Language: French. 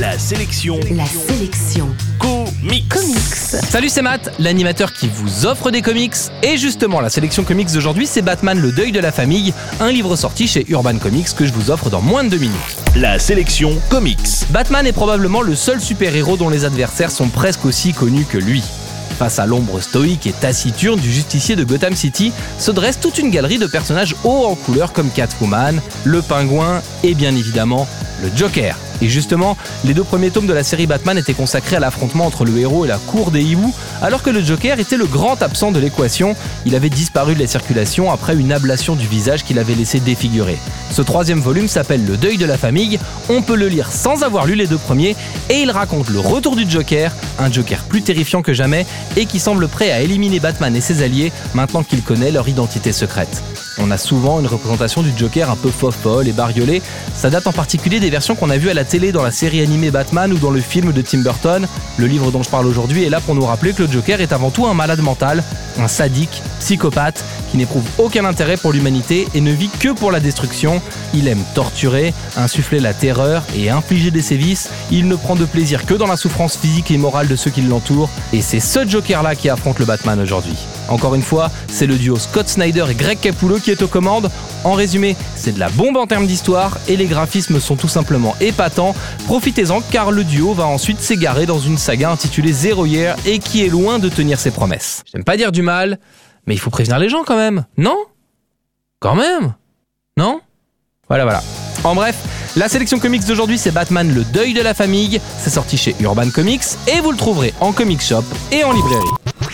La sélection. La sélection. Comics. Comics. Salut, c'est Matt, l'animateur qui vous offre des comics. Et justement, la sélection comics d'aujourd'hui, c'est Batman le deuil de la famille, un livre sorti chez Urban Comics que je vous offre dans moins de deux minutes. La sélection comics. Batman est probablement le seul super-héros dont les adversaires sont presque aussi connus que lui. Face à l'ombre stoïque et taciturne du justicier de Gotham City, se dresse toute une galerie de personnages hauts en couleur comme Catwoman, le pingouin et bien évidemment le Joker. Et justement, les deux premiers tomes de la série Batman étaient consacrés à l'affrontement entre le héros et la cour des hiboux, alors que le Joker était le grand absent de l'équation. Il avait disparu de la circulation après une ablation du visage qu'il avait laissé défigurer. Ce troisième volume s'appelle Le deuil de la famille. On peut le lire sans avoir lu les deux premiers, et il raconte le retour du Joker, un Joker plus terrifiant que jamais et qui semble prêt à éliminer Batman et ses alliés maintenant qu'il connaît leur identité secrète. On a souvent une représentation du Joker un peu folle et bariolé. Ça date en particulier des versions qu'on a vues à la télé dans la série animée Batman ou dans le film de Tim Burton. Le livre dont je parle aujourd'hui est là pour nous rappeler que le Joker est avant tout un malade mental, un sadique, psychopathe, qui n'éprouve aucun intérêt pour l'humanité et ne vit que pour la destruction. Il aime torturer, insuffler la terreur et infliger des sévices. Il ne prend de plaisir que dans la souffrance physique et morale de ceux qui l'entourent. Et c'est ce Joker-là qui affronte le Batman aujourd'hui. Encore une fois, c'est le duo Scott Snyder et Greg Capullo qui est aux commandes. En résumé, c'est de la bombe en termes d'histoire et les graphismes sont tout simplement épatants. Profitez-en car le duo va ensuite s'égarer dans une saga intitulée Zero Year et qui est loin de tenir ses promesses. J'aime pas dire du mal, mais il faut prévenir les gens quand même, non? Quand même? Non? Voilà, voilà. En bref, la sélection comics d'aujourd'hui c'est Batman le deuil de la famille, c'est sorti chez Urban Comics et vous le trouverez en comic shop et en librairie.